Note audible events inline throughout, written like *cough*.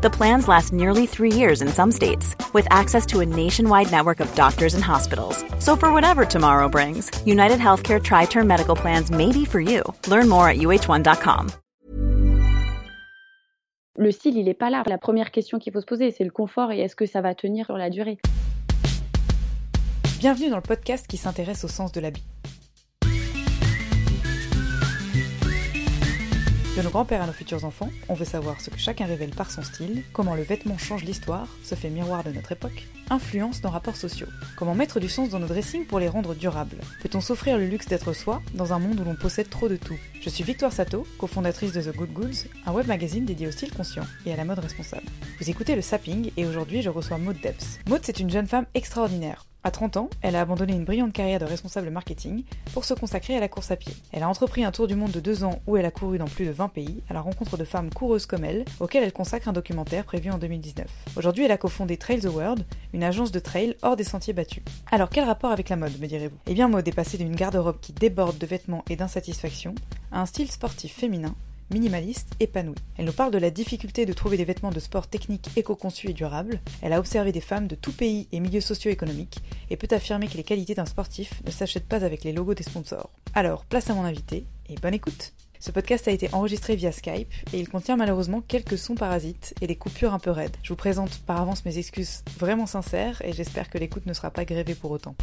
The plans last nearly three years in some states, with access to a nationwide network of doctors and hospitals. So, for whatever tomorrow brings, United Healthcare Tri Term Medical Plans may be for you. Learn more at uh1.com. Le style, il n'est pas là. La première question qu'il faut se poser, c'est le confort et est-ce que ça va tenir sur la durée? Bienvenue dans le podcast qui s'intéresse au sens de l'habit. De nos grands-pères à nos futurs enfants, on veut savoir ce que chacun révèle par son style, comment le vêtement change l'histoire, se fait miroir de notre époque, influence nos rapports sociaux, comment mettre du sens dans nos dressings pour les rendre durables. Peut-on s'offrir le luxe d'être soi dans un monde où l'on possède trop de tout Je suis Victoire Sato, cofondatrice de The Good Goods, un web magazine dédié au style conscient et à la mode responsable. Vous écoutez le Sapping et aujourd'hui je reçois Maud Debs. Maud c'est une jeune femme extraordinaire, à 30 ans, elle a abandonné une brillante carrière de responsable marketing pour se consacrer à la course à pied. Elle a entrepris un tour du monde de deux ans où elle a couru dans plus de 20 pays à la rencontre de femmes coureuses comme elle, auxquelles elle consacre un documentaire prévu en 2019. Aujourd'hui, elle a cofondé Trail the World, une agence de trail hors des sentiers battus. Alors, quel rapport avec la mode, me direz-vous? Eh bien, mode est passée d'une garde-robe qui déborde de vêtements et d'insatisfaction à un style sportif féminin minimaliste, épanouie. Elle nous parle de la difficulté de trouver des vêtements de sport techniques éco-conçus et durables. Elle a observé des femmes de tout pays et milieux socio-économiques et peut affirmer que les qualités d'un sportif ne s'achètent pas avec les logos des sponsors. Alors, place à mon invité et bonne écoute ce podcast a été enregistré via Skype et il contient malheureusement quelques sons parasites et des coupures un peu raides. Je vous présente par avance mes excuses vraiment sincères et j'espère que l'écoute ne sera pas grévée pour autant.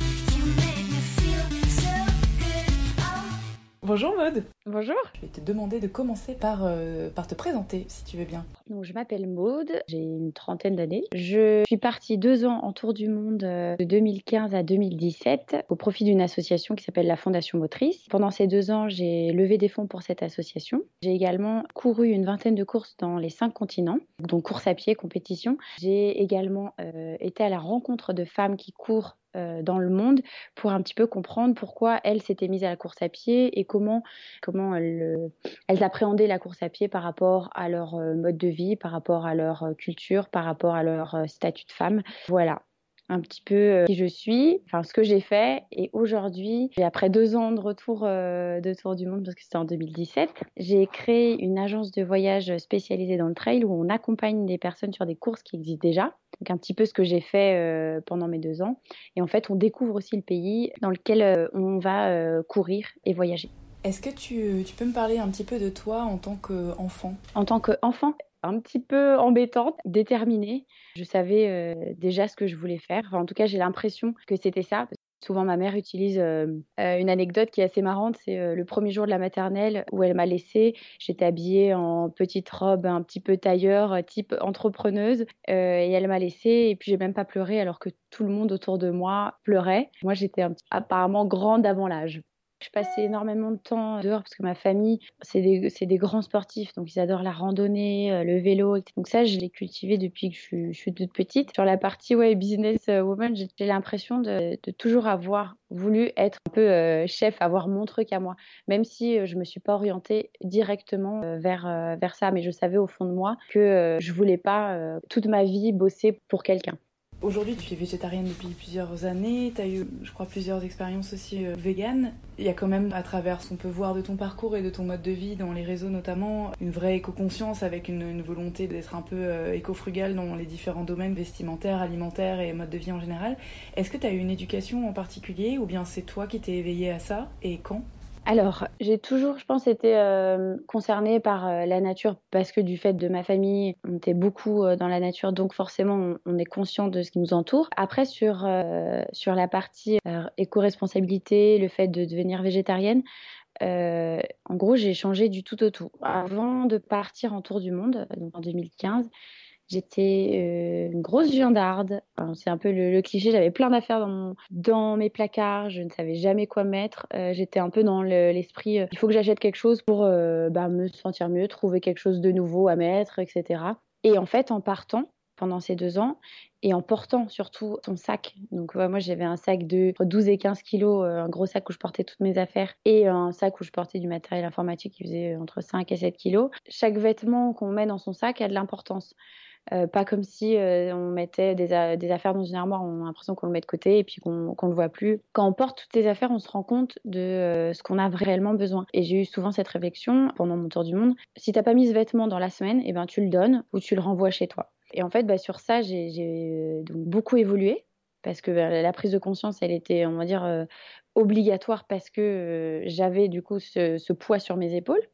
Bonjour Maud. Bonjour. Je vais te demander de commencer par, euh, par te présenter, si tu veux bien. Donc, je m'appelle Maud, j'ai une trentaine d'années. Je suis partie deux ans en tour du monde euh, de 2015 à 2017 au profit d'une association qui s'appelle la Fondation Motrice. Pendant ces deux ans, j'ai levé des fonds pour cette association. J'ai également couru une vingtaine de courses dans les cinq continents, donc course à pied, compétition. J'ai également euh, été à la rencontre de femmes qui courent euh, dans le monde pour un petit peu comprendre pourquoi elles s'étaient mises à la course à pied et comment, comment elles, euh, elles appréhendaient la course à pied par rapport à leur euh, mode de vie, par rapport à leur culture, par rapport à leur statut de femme. Voilà un petit peu qui je suis, enfin ce que j'ai fait. Et aujourd'hui, après deux ans de retour de tour du monde, parce que c'était en 2017, j'ai créé une agence de voyage spécialisée dans le trail où on accompagne des personnes sur des courses qui existent déjà. Donc un petit peu ce que j'ai fait euh, pendant mes deux ans. Et en fait, on découvre aussi le pays dans lequel euh, on va euh, courir et voyager. Est-ce que tu, tu, peux me parler un petit peu de toi en tant qu'enfant? En tant qu'enfant, un petit peu embêtante, déterminée. Je savais déjà ce que je voulais faire. en tout cas, j'ai l'impression que c'était ça. Souvent, ma mère utilise euh, euh, une anecdote qui est assez marrante. C'est euh, le premier jour de la maternelle où elle m'a laissée. J'étais habillée en petite robe un petit peu tailleur, type entrepreneuse. et elle m'a laissée. Et puis, j'ai même pas pleuré alors que tout le monde autour de moi pleurait. Moi, j'étais apparemment grande avant l'âge. Je passais énormément de temps dehors parce que ma famille, c'est des, des, grands sportifs, donc ils adorent la randonnée, euh, le vélo. Donc ça, je l'ai cultivé depuis que je, suis toute petite. Sur la partie ouais, business euh, woman, j'ai l'impression de, toujours avoir voulu être un peu euh, chef, avoir mon truc à moi, même si je me suis pas orientée directement vers, vers ça, mais je savais au fond de moi que je voulais pas toute ma vie bosser pour quelqu'un. Aujourd'hui, tu es végétarienne depuis plusieurs années, tu as eu, je crois, plusieurs expériences aussi euh, véganes. Il y a quand même, à travers ce qu'on peut voir de ton parcours et de ton mode de vie, dans les réseaux notamment, une vraie éco-conscience avec une, volonté d'être un peu euh, éco-frugal dans les différents domaines vestimentaires, alimentaires et mode de vie en général. Est-ce que tu as eu une éducation en particulier ou bien c'est toi qui t'es éveillée à ça et quand? Alors, j'ai toujours, je pense, été euh, concernée par euh, la nature parce que du fait de ma famille, on était beaucoup euh, dans la nature, donc forcément, on, est conscient de ce qui nous entoure. Après, sur, sur la partie éco-responsabilité, le fait de devenir végétarienne, en gros, j'ai changé du tout au tout. Avant de partir en tour du monde, donc en 2015, J'étais euh, une grosse viandarde. c'est un peu le, cliché. J'avais plein d'affaires dans, mes placards. Je ne savais jamais quoi mettre. Euh, j'étais un peu dans l'esprit euh, il faut que j'achète quelque chose pour bah, me sentir mieux, trouver quelque chose de nouveau à mettre, etc. Et en fait, en partant, pendant ces deux ans et en portant surtout ton sac. Donc moi j'avais un sac de 12 et 15 kilos, un gros sac où je portais toutes mes affaires et un sac où je portais du matériel informatique qui faisait entre 5 et 7 kilos. Chaque vêtement qu'on met dans son sac a de l'importance. Euh, pas comme si euh, on mettait des, affaires dans une armoire, on a l'impression qu'on le met de côté et puis qu'on ne le voit plus. Quand on porte toutes les affaires, on se rend compte de ce qu'on a réellement besoin. Et j'ai eu souvent cette réflexion pendant mon tour du monde. Si tu n'as pas mis ce vêtement dans la semaine, eh ben, tu le donnes ou tu le renvoies chez toi. Et en fait, bah, sur ça, j'ai beaucoup évolué parce que bah, la prise de conscience, elle était, on va dire, euh, obligatoire parce que euh, j'avais du coup ce, poids sur mes épaules.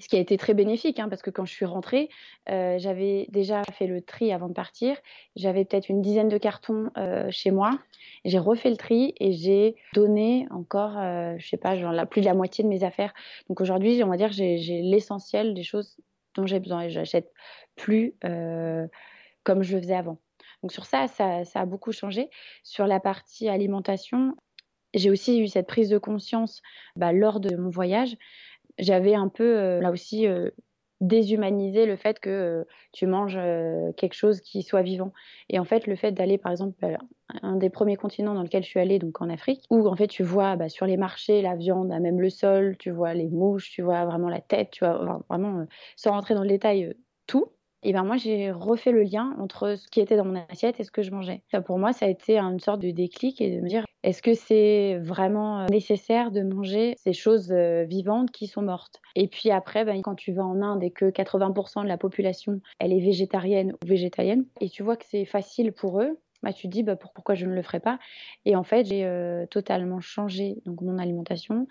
Ce qui a été très bénéfique, hein, parce que quand je suis rentrée, euh, j'avais déjà fait le tri avant de partir. J'avais peut-être une dizaine de cartons chez moi. J'ai refait le tri et j'ai donné encore, je sais pas, genre la, plus de la moitié de mes affaires. Donc aujourd'hui, on va dire, j'ai l'essentiel des choses dont j'ai besoin et j'achète plus comme je le faisais avant. Donc sur ça, ça, a beaucoup changé. Sur la partie alimentation, j'ai aussi eu cette prise de conscience bah, lors de mon voyage. J'avais un peu, euh, là aussi, euh, déshumanisé le fait que euh, tu manges quelque chose qui soit vivant. Et en fait, le fait d'aller, par exemple, bah, un des premiers continents dans lequel je suis allée, donc en Afrique, où en fait tu vois bah, sur les marchés la viande, même le sol, tu vois les mouches, tu vois vraiment la tête, tu vois vraiment, sans rentrer dans le détail, tout et ben moi j'ai refait le lien entre ce qui était dans mon assiette et ce que je mangeais. Pour moi, ça a été une sorte de déclic et de me dire est-ce que c'est vraiment euh, nécessaire de manger ces choses euh, vivantes qui sont mortes? Et puis après, ben, quand tu vas en Inde et que 80% de la population elle est végétarienne ou végétalienne et tu vois que c'est facile pour eux, bah, tu te dis bah, pourquoi je ne le ferais pas? Et en fait, j'ai euh, totalement changé donc mon alimentation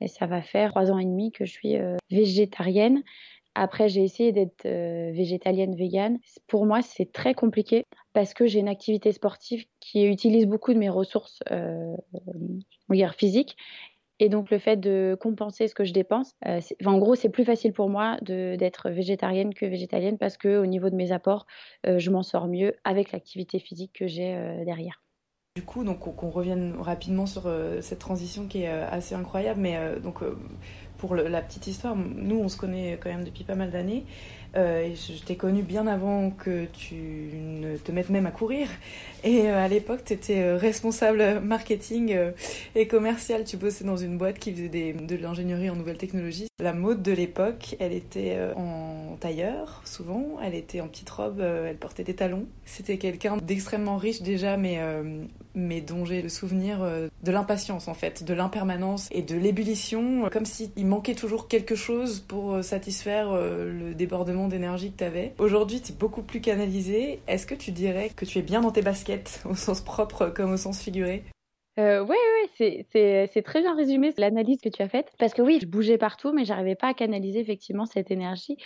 et ça va faire trois ans et demi que je suis végétarienne. Après, j'ai essayé d'être euh, végétalienne, végane. Pour moi, c'est très compliqué parce que j'ai une activité sportive qui utilise beaucoup de mes ressources euh, physiques. Et donc, le fait de compenser ce que je dépense, euh, en gros, c'est plus facile pour moi d'être végétarienne que végétalienne parce qu'au niveau de mes apports, euh, je m'en sors mieux avec l'activité physique que j'ai derrière. Du coup, donc qu'on revienne rapidement sur cette transition qui est assez incroyable, mais donc pour la petite histoire, nous on se connaît quand même depuis pas mal d'années. Euh, je t'ai connu bien avant que tu ne te mettes même à courir. Et euh, à l'époque, tu étais euh, responsable marketing et commercial. Tu bossais dans une boîte qui faisait de l'ingénierie en nouvelles technologies. La mode de l'époque, elle était en tailleur, souvent. Elle était en petite robe, elle portait des talons. C'était quelqu'un d'extrêmement riche déjà, mais, mais dont j'ai le souvenir de l'impatience en fait, de l'impermanence et de l'ébullition, comme s'il manquait toujours quelque chose pour satisfaire le débordement d'énergie que tu avais. Aujourd'hui, tu es beaucoup plus canalisé. Est-ce que tu dirais que tu es bien dans tes baskets, *laughs* au sens propre comme au sens figuré? Euh, ouais, ouais, c'est très bien résumé l'analyse que tu as faite. Parce que oui, je bougeais partout, mais j'arrivais pas à canaliser effectivement cette énergie.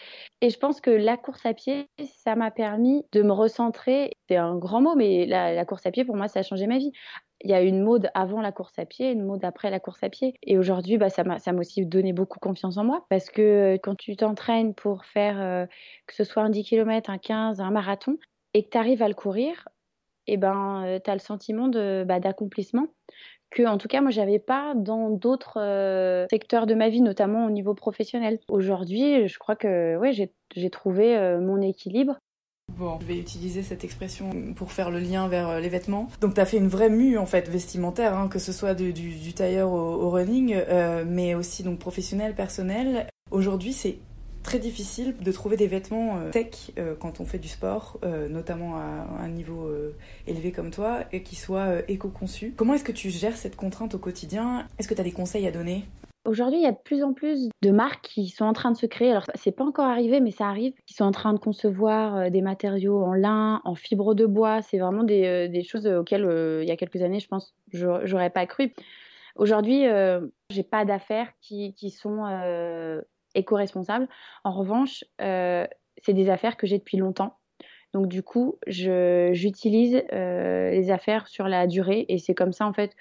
Et je pense que la course à pied, ça m'a permis de me recentrer. C'est un grand mot, mais la, course à pied, pour moi, ça a changé ma vie il y a une mode avant la course à pied, une mode après la course à pied. Et aujourd'hui, bah, ça m'a aussi donné beaucoup confiance en moi parce que quand tu t'entraînes pour faire euh, que ce soit un 10 km, un 15, un marathon et que tu arrives à le courir, et eh ben, euh, tu as le sentiment bah, d'accomplissement que, en tout cas, moi, j'avais pas dans d'autres euh, secteurs de ma vie, notamment au niveau professionnel. Aujourd'hui, je crois que ouais, j'ai trouvé mon équilibre Bon, je vais utiliser cette expression pour faire le lien vers euh, les vêtements. Donc, tu as fait une vraie mue en fait vestimentaire, hein, que ce soit du, tailleur au, running, euh, mais aussi donc professionnel, personnel. Aujourd'hui, c'est très difficile de trouver des vêtements euh, tech quand on fait du sport, notamment à un niveau élevé comme toi, et qui soient éco-conçus. Comment est-ce que tu gères cette contrainte au quotidien? Est-ce que tu as des conseils à donner? Aujourd'hui, il y a de plus en plus de marques qui sont en train de se créer. Alors, c'est pas encore arrivé, mais ça arrive. Qui sont en train de concevoir euh, des matériaux en lin, en fibre de bois. C'est vraiment des, euh, choses auxquelles, euh, il y a quelques années, je pense, j'aurais pas cru. Aujourd'hui, j'ai pas d'affaires qui, sont éco-responsables. En revanche, c'est des affaires que j'ai depuis longtemps. Donc du coup, j'utilise les affaires sur la durée et c'est comme ça en fait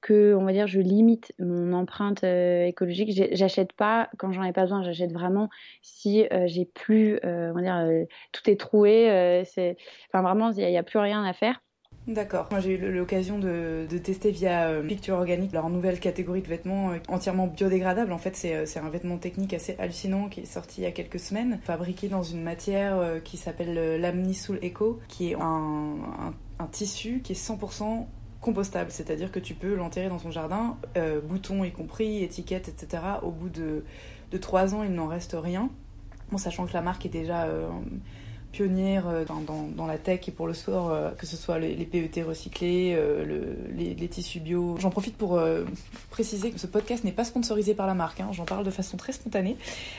que, on va dire, je limite mon empreinte euh, écologique. J'achète pas quand j'en ai pas besoin. J'achète vraiment si euh, j'ai plus, euh, on va dire, tout est troué. c'est, enfin vraiment, il n'y a, plus rien à faire. D'accord. Moi, j'ai eu l'occasion de, tester via euh, Picture Organique leur nouvelle catégorie de vêtements euh, entièrement biodégradables. En fait, euh, c'est un vêtement technique assez hallucinant qui est sorti il y a quelques semaines, fabriqué dans une matière qui s'appelle l'Amnisoul Eco, qui est un, un, tissu qui est 100% compostable, c'est-à-dire que tu peux l'enterrer dans son jardin, boutons y compris, étiquettes, etc. Au bout de, 3 ans, il n'en reste rien. Bon, sachant que la marque est déjà pionnière euh, dans, la tech et pour le sport, euh, que ce soit les, PET recyclés, euh, les, tissus bio. J'en profite pour préciser que ce podcast n'est pas sponsorisé par la marque, hein. j'en parle de façon très spontanée.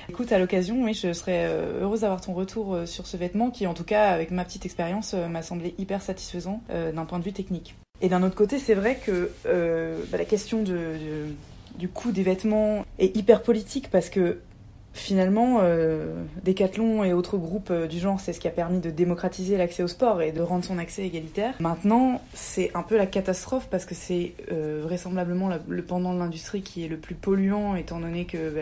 Écoute, à l'occasion, je serais heureuse d'avoir ton retour sur ce vêtement qui, en tout cas, avec ma petite expérience, m'a semblé hyper satisfaisant d'un point de vue technique. Et d'un autre côté, c'est vrai que bah, la question du coût des vêtements est hyper politique parce que Finalement, euh, Decathlon et autres groupes euh, du genre, c'est ce qui a permis de démocratiser l'accès au sport et de rendre son accès égalitaire. Maintenant, c'est un peu la catastrophe parce que c'est euh, vraisemblablement le pendant de l'industrie qui est le plus polluant, étant donné que bah,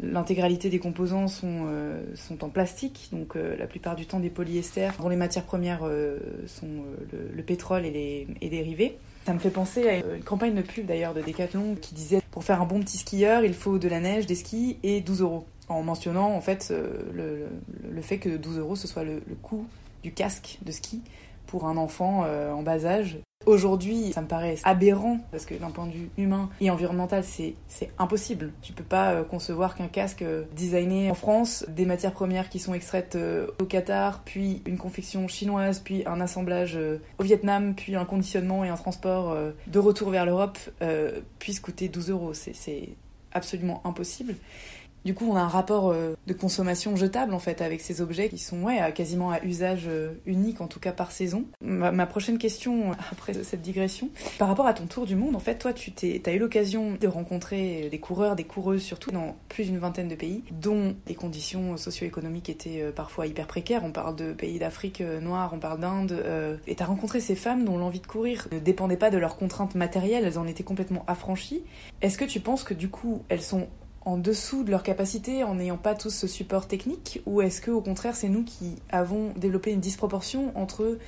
l'intégralité des composants sont, sont en plastique, donc la plupart du temps des polyesters, dont les matières premières sont le, pétrole et les et dérivés. Ça me fait penser à une campagne de pub d'ailleurs de Decathlon qui disait pour faire un bon petit skieur, il faut de la neige, des skis et 12 euros. En mentionnant en fait euh, le, fait que 12 euros ce soit le, coût du casque de ski pour un enfant euh, en bas âge. Aujourd'hui, ça me paraît aberrant parce que d'un point de vue humain et environnemental, c'est impossible. Tu peux pas euh, concevoir qu'un casque euh, designé en France, des matières premières qui sont extraites au Qatar, puis une confection chinoise, puis un assemblage au Vietnam, puis un conditionnement et un transport de retour vers l'Europe puisse coûter 12 euros. C'est absolument impossible. Du coup, on a un rapport euh, de consommation jetable en fait avec ces objets qui sont ouais, quasiment à usage euh, unique, en tout cas par saison. Ma, prochaine question, euh, après cette digression, par rapport à ton tour du monde, en fait, toi, tu as eu l'occasion de rencontrer des coureurs, des coureuses, surtout dans plus d'une vingtaine de pays, dont les conditions socio-économiques étaient parfois hyper précaires. On parle de pays d'Afrique noire, on parle d'Inde. et tu as rencontré ces femmes dont l'envie de courir ne dépendait pas de leurs contraintes matérielles, elles en étaient complètement affranchies. Est-ce que tu penses que du coup, elles sont en dessous de leur capacité en n'ayant pas tous ce support technique Ou est-ce que au contraire c'est nous qui avons développé une disproportion entre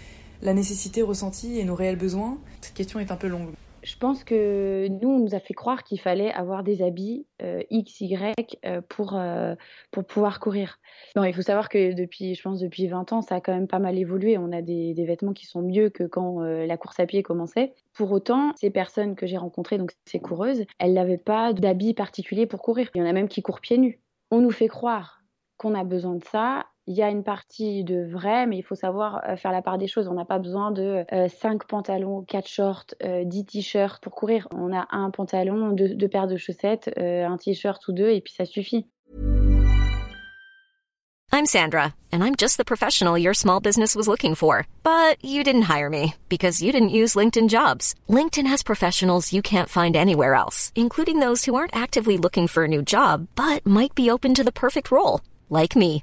la nécessité ressentie et nos réels besoins? Cette question est un peu longue je pense que nous, on nous a fait croire qu'il fallait avoir des habits euh, X, Y euh, pour, euh, pour pouvoir courir. Non, il faut savoir que depuis, je pense, depuis 20 ans, ça a quand même pas mal évolué. On a des, des vêtements qui sont mieux que quand la course à pied commençait. Pour autant, ces personnes que j'ai rencontrées, donc ces coureuses, elles n'avaient pas d'habits particuliers pour courir. Il y en a même qui courent pieds nus. On nous fait croire qu'on a besoin de ça il y a une partie de vrai, mais il faut savoir euh, faire la part des choses. On n'a pas besoin de 5 euh, pantalons, 4 shorts, 10 euh, t-shirts pour courir. On a un pantalon, deux, deux paires de chaussettes, un t-shirt ou deux, et puis ça suffit. I'm Sandra, and I'm just the professional your small business was looking for. But you didn't hire me because you didn't use LinkedIn jobs. LinkedIn has professionals you can't find anywhere else, including those who aren't actively looking for a new job, but might be open to the perfect role, like me.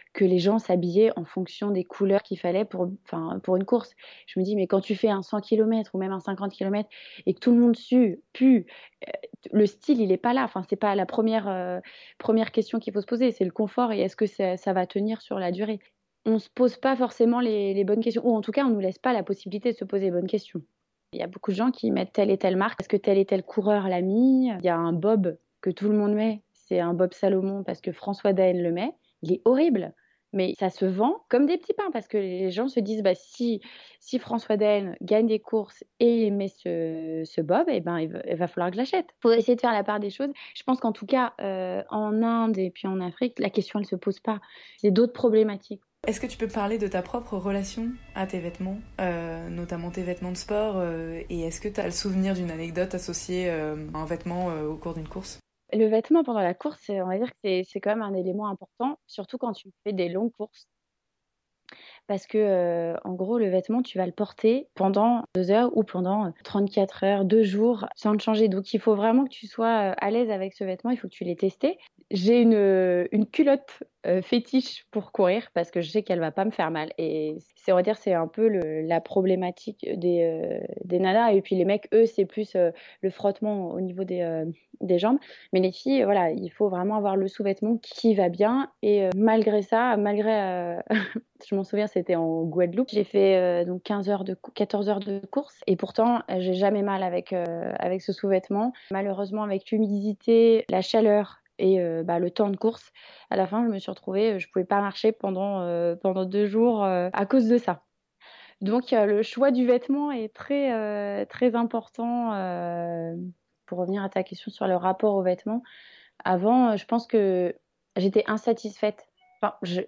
que les gens s'habillaient en fonction des couleurs qu'il fallait pour, pour une course. Je me dis, mais quand tu fais un 100 km ou même un 50 km et que tout le monde sue, pue, euh, le style, il n'est pas là. Enfin, c'est pas la première, euh, première question qu'il faut se poser. C'est le confort et est-ce que ça, va tenir sur la durée? On ne se pose pas forcément les, les, bonnes questions, ou en tout cas, on ne nous laisse pas la possibilité de se poser les bonnes questions. Il y a beaucoup de gens qui mettent telle et telle marque parce que tel et tel coureur l'a mis? Il y a un Bob que tout le monde met, c'est un Bob Salomon parce que François Daen le met. Il est horrible mais ça se vend comme des petits pains parce que les gens se disent bah, si, si François Den gagne des courses et met ce, ce bob, eh ben, il, va, falloir que je l'achète. Il faut essayer de faire la part des choses. Je pense qu'en tout cas, euh, en Inde et puis en Afrique, la question ne se pose pas. C'est d'autres problématiques. Est-ce que tu peux parler de ta propre relation à tes vêtements, euh, notamment tes vêtements de sport, euh, et est-ce que tu as le souvenir d'une anecdote associée à un vêtement au cours d'une course? Le vêtement pendant la course, on va dire que c'est quand même un élément important, surtout quand tu fais des longues courses. Parce que, euh, en gros, le vêtement, tu vas le porter pendant deux heures ou pendant 34 heures, deux jours, sans le changer. Donc, il faut vraiment que tu sois euh, à l'aise avec ce vêtement. Il faut que tu l'aies testé. J'ai une, une culotte euh, fétiche pour courir parce que je sais qu'elle va pas me faire mal. Et c'est, on va dire, c'est un peu le, la problématique des, euh, des nanas. Et puis les mecs, eux, c'est plus euh, le frottement au niveau des, des jambes. Mais les filles, voilà, il faut vraiment avoir le sous-vêtement qui va bien. Et malgré ça, malgré, *laughs* je m'en souviens, c'était en Guadeloupe, j'ai fait donc 15 heures de, 14 heures de course. Et pourtant, j'ai jamais mal avec, avec ce sous-vêtement. Malheureusement, avec l'humidité, la chaleur, et euh, bah, le temps de course. À la fin, je me suis retrouvée, je pouvais pas marcher pendant, euh, pendant deux jours euh, à cause de ça. Donc le choix du vêtement est très, très important. pour revenir à ta question sur le rapport au vêtement, avant, je pense que j'étais insatisfaite. Enfin, je,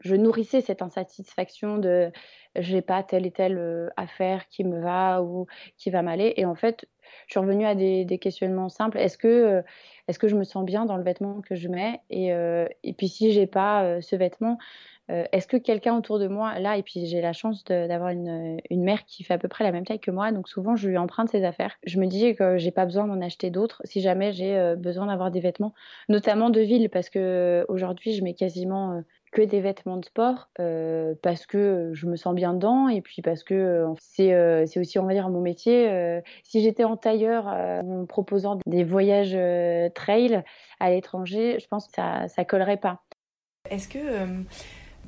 je nourrissais cette insatisfaction de j'ai pas telle et telle affaire qui me va ou qui va m'aller. Et en fait, je suis revenue à des, questionnements simples. Est-ce que est-ce que je me sens bien dans le vêtement que je mets? Et, euh, et puis si j'ai pas euh, ce vêtement, euh, est-ce que quelqu'un autour de moi, là, et puis j'ai la chance d'avoir une, une, mère qui fait à peu près la même taille que moi, donc souvent je lui emprunte ses affaires. Je me dis que j'ai pas besoin d'en acheter d'autres si jamais j'ai besoin d'avoir des vêtements, notamment de ville, parce que aujourd'hui je mets quasiment que des vêtements de sport euh, parce que je me sens bien dedans et puis parce que c'est c'est aussi on va dire mon métier. si j'étais en tailleur en proposant des voyages trail à l'étranger, je pense que ça ça collerait pas. Est-ce que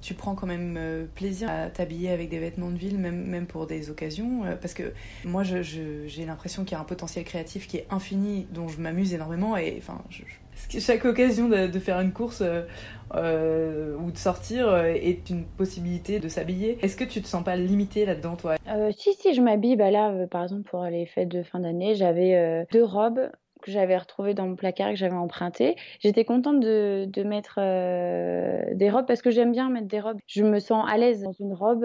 tu prends quand même euh, plaisir à t'habiller avec des vêtements de ville, même, même pour des occasions. Euh, parce que moi, j'ai je, l'impression qu'il y a un potentiel créatif qui est infini, dont je m'amuse énormément. Et enfin, chaque occasion de, faire une course euh, ou de sortir est une possibilité de s'habiller. Est-ce que tu te sens pas limité là-dedans, toi? Si, si, je m'habille. Bah là, par exemple, pour les fêtes de fin d'année, j'avais deux robes que j'avais retrouvé dans mon placard que j'avais emprunté. J'étais contente de, mettre euh, des robes parce que j'aime bien mettre des robes. Je me sens à l'aise dans une robe.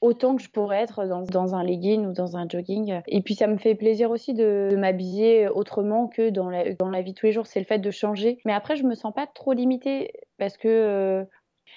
Autant que je pourrais être dans, dans, un legging ou dans un jogging. Et puis ça me fait plaisir aussi de, m'habiller autrement que dans la, dans la vie de tous les jours. C'est le fait de changer. Mais après, je me sens pas trop limitée parce que euh,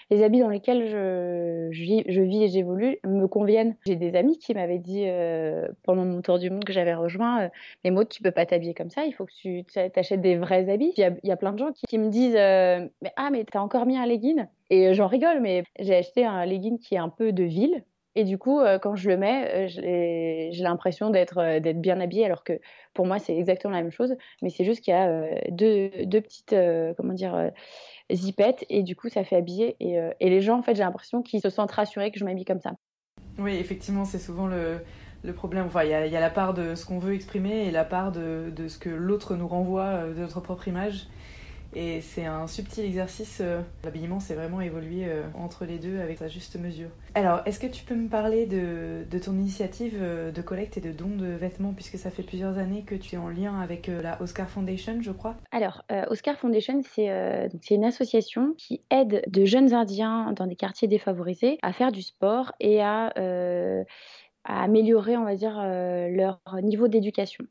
les habits dans lesquels je, je, vis et j'évolue me conviennent. J'ai des amis qui m'avaient dit euh, pendant mon tour du monde que j'avais rejoint, euh, mais Maud, tu peux pas t'habiller comme ça, il faut que tu t'achètes des vrais habits. Il y a, plein de gens qui, me disent euh, Ah, mais t'as encore mis un legging? Et j'en rigole, mais j'ai acheté un legging qui est un peu de ville. Et du coup, quand je le mets, j'ai l'impression d'être d'être bien habillée, alors que pour moi, c'est exactement la même chose. Mais c'est juste qu'il y a deux, petites, comment dire, zipette et du coup ça fait habiller et, euh, les gens en fait j'ai l'impression qu'ils se sentent rassurés que je m'habille comme ça. Oui effectivement c'est souvent le, problème. Enfin, il y, a la part de ce qu'on veut exprimer et la part de, ce que l'autre nous renvoie euh, de notre propre image. Et c'est un subtil exercice. Euh, l'habillement, c'est vraiment évoluer euh, entre les deux avec sa juste mesure. Alors, est-ce que tu peux me parler de, ton initiative euh, de collecte et de don de vêtements, puisque ça fait plusieurs années que tu es en lien avec la Oscar Foundation, je crois? Alors, Oscar Foundation, c'est une association qui aide de jeunes Indiens dans des quartiers défavorisés à faire du sport et à améliorer, on va dire, leur niveau d'éducation.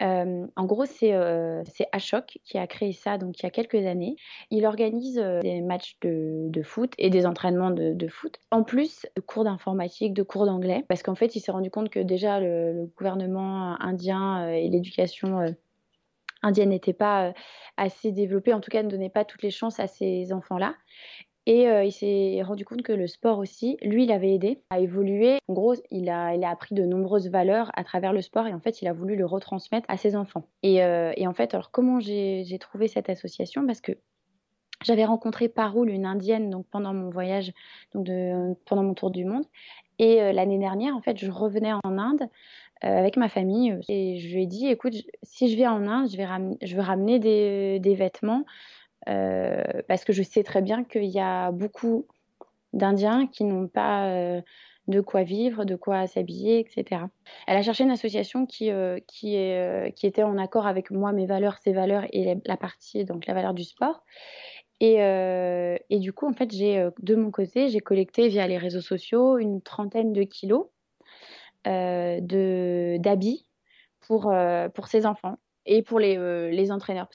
Euh, en gros, c'est euh, Ashok qui a créé ça donc il y a quelques années. Il organise euh, des matchs de, foot et des entraînements de, foot, en plus de cours d'informatique, de cours d'anglais, parce qu'en fait, il s'est rendu compte que déjà le, gouvernement indien et l'éducation indienne n'étaient pas assez développés, en tout cas ne donnaient pas toutes les chances à ces enfants-là. Et euh, il s'est rendu compte que le sport aussi, lui, il avait aidé à évoluer. En gros, il a, il a appris de nombreuses valeurs à travers le sport et en fait, il a voulu le retransmettre à ses enfants. Et, euh, en fait, alors comment j'ai trouvé cette association? Parce que j'avais rencontré Parul, une indienne, donc pendant mon voyage, donc pendant mon tour du monde. Et euh, l'année dernière, en fait, je revenais en Inde avec ma famille et je lui ai dit, écoute, si je viens en Inde, je vais, veux ramener des vêtements euh, parce que je sais très bien qu'il y a beaucoup d'Indiens qui n'ont pas euh, de quoi vivre, de quoi s'habiller, etc. Elle a cherché une association qui, euh, qui, était en accord avec moi, mes valeurs, ses valeurs et la partie, donc la valeur du sport. Et, du coup, en fait, de mon côté, j'ai collecté via les réseaux sociaux une trentaine de kilos d'habits pour, ces enfants et pour les entraîneurs.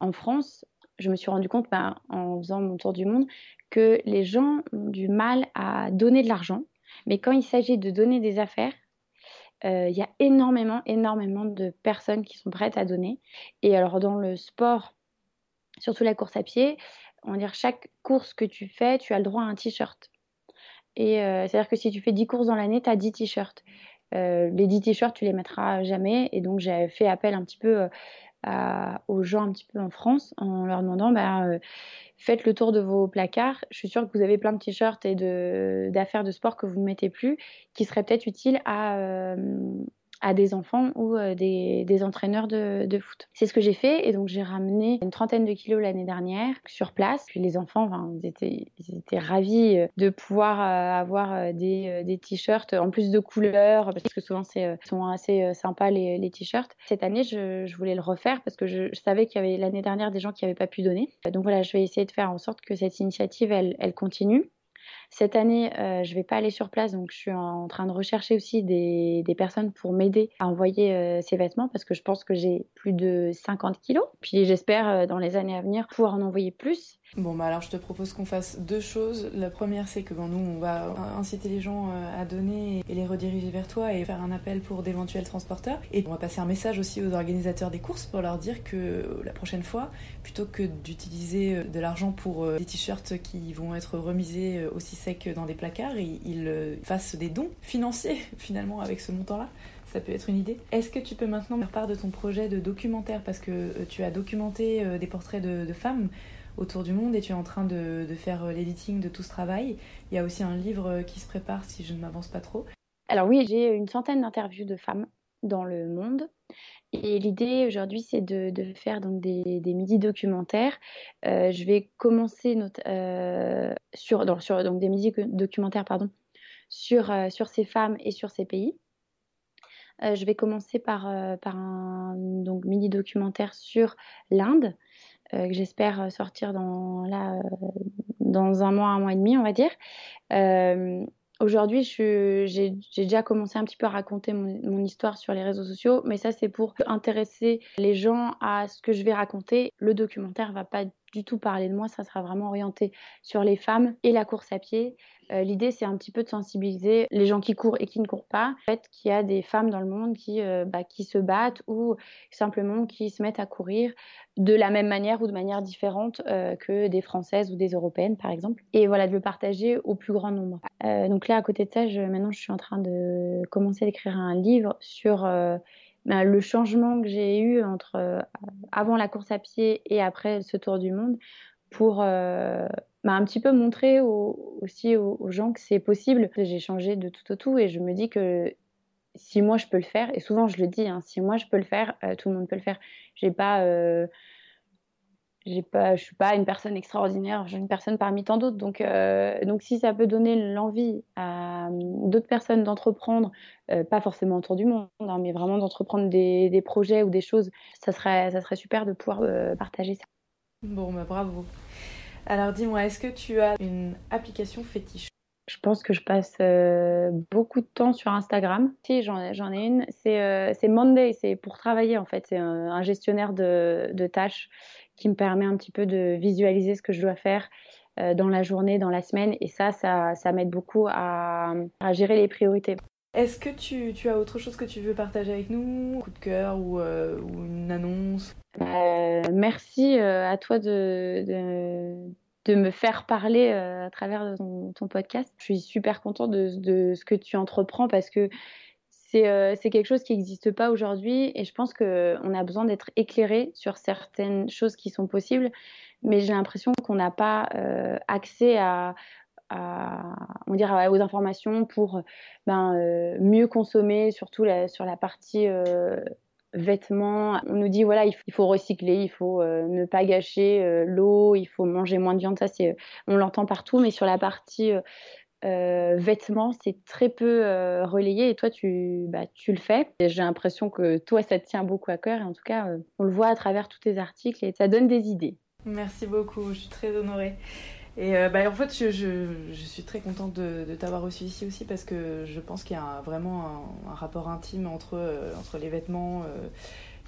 En France, je me suis rendu compte ben, en faisant mon tour du monde que les gens ont du mal à donner de l'argent, mais quand il s'agit de donner des affaires, euh, il y a énormément, énormément de personnes qui sont prêtes à donner. Et alors dans le sport, surtout la course à pied, on va chaque course que tu fais, tu as le droit à un t-shirt. Et c'est-à-dire que si tu fais 10 courses dans l'année, tu as 10 t-shirts. les 10 t-shirts, tu les mettras jamais. Et donc, j'ai fait appel un petit peu aux gens un petit peu en France en leur demandant bah, euh, faites le tour de vos placards. Je suis sûre que vous avez plein de t-shirts et d'affaires de, sport que vous ne mettez plus qui seraient peut-être utiles à, euh, à des enfants ou euh, des, des, entraîneurs de, foot. C'est ce que j'ai fait et donc j'ai ramené une trentaine de kilos l'année dernière sur place. Puis les enfants, étaient, ravis euh, de pouvoir euh, avoir des, t-shirts en plus de couleurs parce que souvent c'est sont assez sympas les, les t-shirts. Cette année, je, voulais le refaire parce que je, savais qu'il y avait l'année dernière des gens qui n'avaient pas pu donner. Donc voilà, je vais essayer de faire en sorte que cette initiative elle continue. Cette année, euh, je vais pas aller sur place, donc je suis en train de rechercher aussi des, personnes pour m'aider à envoyer euh, ces vêtements parce que je pense que j'ai plus de 50 kilos. Puis j'espère euh, dans les années à venir pouvoir en envoyer plus. Bon, bah alors je te propose qu'on fasse deux choses. La première, c'est que nous, on va inciter les gens à donner et les rediriger vers toi et faire un appel pour d'éventuels transporteurs. Et on va passer un message aussi aux organisateurs des courses pour leur dire que la prochaine fois, plutôt que d'utiliser de l'argent pour des t-shirts qui vont être remisés aussi secs dans des placards, ils fassent des dons financiers *laughs* finalement avec ce montant-là ça peut être une idée. Est-ce que tu peux maintenant faire part de ton projet de documentaire? Parce que tu as documenté des portraits de, de femmes autour du monde et tu es en train de, faire euh, l'editing de tout ce travail. Il y a aussi un livre euh, qui se prépare si je ne m'avance pas trop. Alors oui, j'ai une centaine d'interviews de femmes dans le monde. Et l'idée aujourd'hui, c'est de, faire donc des, des midi documentaires. Euh, je vais commencer sur, sur donc des midi documentaires pardon, sur, sur ces femmes et sur ces pays. je vais commencer par, par un donc, mini documentaire sur l'Inde. Euh, que j'espère euh, sortir dans, là, euh, dans un mois, un mois et demi, on va dire. Aujourd'hui, j'ai déjà commencé un petit peu à raconter mon, mon histoire sur les réseaux sociaux, mais ça, c'est pour intéresser les gens à ce que je vais raconter. Le documentaire va pas du tout parler de moi, ça sera vraiment orienté sur les femmes et la course à pied. Euh, l'idée, c'est un petit peu de sensibiliser les gens qui courent et qui ne courent pas. En fait, qu'il y a des femmes dans le monde qui, euh, bah, se battent ou simplement qui se mettent à courir de la même manière ou de manière différente euh, que des Françaises ou des Européennes, par exemple. Et voilà, de le partager au plus grand nombre. donc là, à côté de ça, je, maintenant, je suis en train de commencer à écrire un livre sur le changement que j'ai eu entre euh, avant la course à pied et après ce tour du monde pour euh, bah, un petit peu montrer aussi aux, gens que c'est possible. J'ai changé de tout au tout et je me dis que si moi je peux le faire, et souvent je le dis, hein, si moi je peux le faire, euh, tout le monde peut le faire. J'ai pas j'ai pas, je suis pas une personne extraordinaire, je suis une personne parmi tant d'autres. Donc, euh, donc si ça peut donner l'envie à d'autres personnes d'entreprendre, euh, pas forcément autour du monde, hein, mais vraiment d'entreprendre des, des, projets ou des choses, ça serait, ça serait super de pouvoir euh, partager ça. Bon, bah bravo. Alors dis-moi, est-ce que tu as une application fétiche? Je pense que je passe beaucoup de temps sur Instagram. Si, j'en ai une. C'est Monday, c'est pour travailler en fait. C'est un, un, gestionnaire de, de tâches qui me permet un petit peu de visualiser ce que je dois faire euh, dans la journée, dans la semaine. Et ça, ça, ça m'aide beaucoup à, à, gérer les priorités. Est-ce que tu, tu, as autre chose que tu veux partager avec nous? Un coup de cœur ou, euh, ou une annonce? Euh, Merci à toi de, de, de, me faire parler à travers ton, ton, podcast. Je suis super contente de, de, ce que tu entreprends parce que euh, c'est quelque chose qui n'existe pas aujourd'hui et je pense qu'on a besoin d'être éclairé sur certaines choses qui sont possibles, mais j'ai l'impression qu'on n'a pas euh, accès à, on dirait, aux informations pour ben, euh, mieux consommer, surtout sur la partie vêtements. On nous dit voilà, il faut recycler, il faut ne pas gâcher l'eau, il faut manger moins de viande. Ça, on l'entend partout, mais sur la partie euh, vêtements, c'est très peu euh, relayé et toi, tu, bah, tu le fais. J'ai l'impression que toi, ça te tient beaucoup à cœur et en tout cas, euh, on le voit à travers tous tes articles et ça donne des idées. Merci beaucoup, je suis très honorée. Et bah, en fait, je, suis très contente de, t'avoir reçu ici aussi parce que je pense qu'il y a vraiment un, rapport intime entre, les vêtements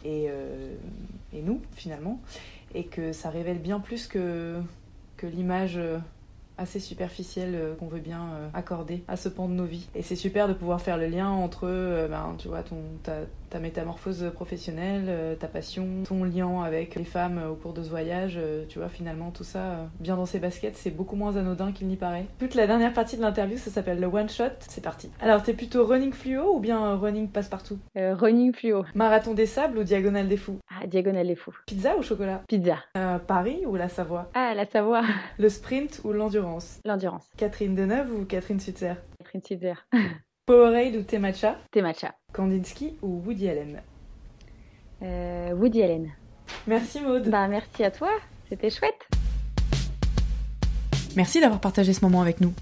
et, nous, finalement, et que ça révèle bien plus que l'image assez superficielle euh, qu'on veut bien euh, accorder à ce pan de nos vies. Et c'est super de pouvoir faire le lien entre, euh, ben, tu vois, ton, ta, ta métamorphose professionnelle, euh, ta passion, ton lien avec les femmes au cours de ce voyage, tu vois, finalement, tout ça, bien dans ses baskets, c'est beaucoup moins anodin qu'il n'y paraît. Toute la dernière partie de l'interview, ça s'appelle le one shot. C'est parti. Alors, t'es plutôt running fluo ou bien running passe-partout? Running fluo. Marathon des sables ou diagonale des fous? Ah, diagonale des fous. Pizza ou chocolat? Pizza. Paris ou la Savoie? Ah, la Savoie. Le sprint ou l'endurance? L'endurance. Catherine Deneuve ou Catherine Sutzer? Catherine Sutzer. *laughs* Powerade ou thé matcha Thé matcha. Kandinsky ou Woody Allen euh, Woody Allen. Merci Maude. Bah merci à toi, c'était chouette. Merci d'avoir partagé ce moment avec nous.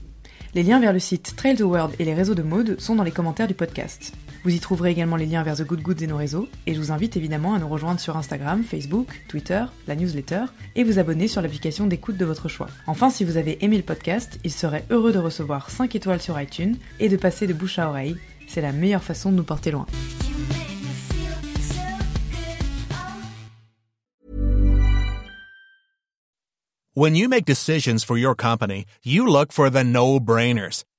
Les liens vers le site Trail the World et les réseaux de mode sont dans les commentaires du podcast. Vous y trouverez également les liens vers The Good Goods et nos réseaux, et je vous invite évidemment à nous rejoindre sur Instagram, Facebook, Twitter, la newsletter, et vous abonner sur l'application d'écoute de votre choix. Enfin, si vous avez aimé le podcast, il serait heureux de recevoir 5 étoiles sur iTunes et de passer de bouche à oreille. C'est la meilleure façon de nous porter loin. When you make decisions for your company, you look for the no-brainers.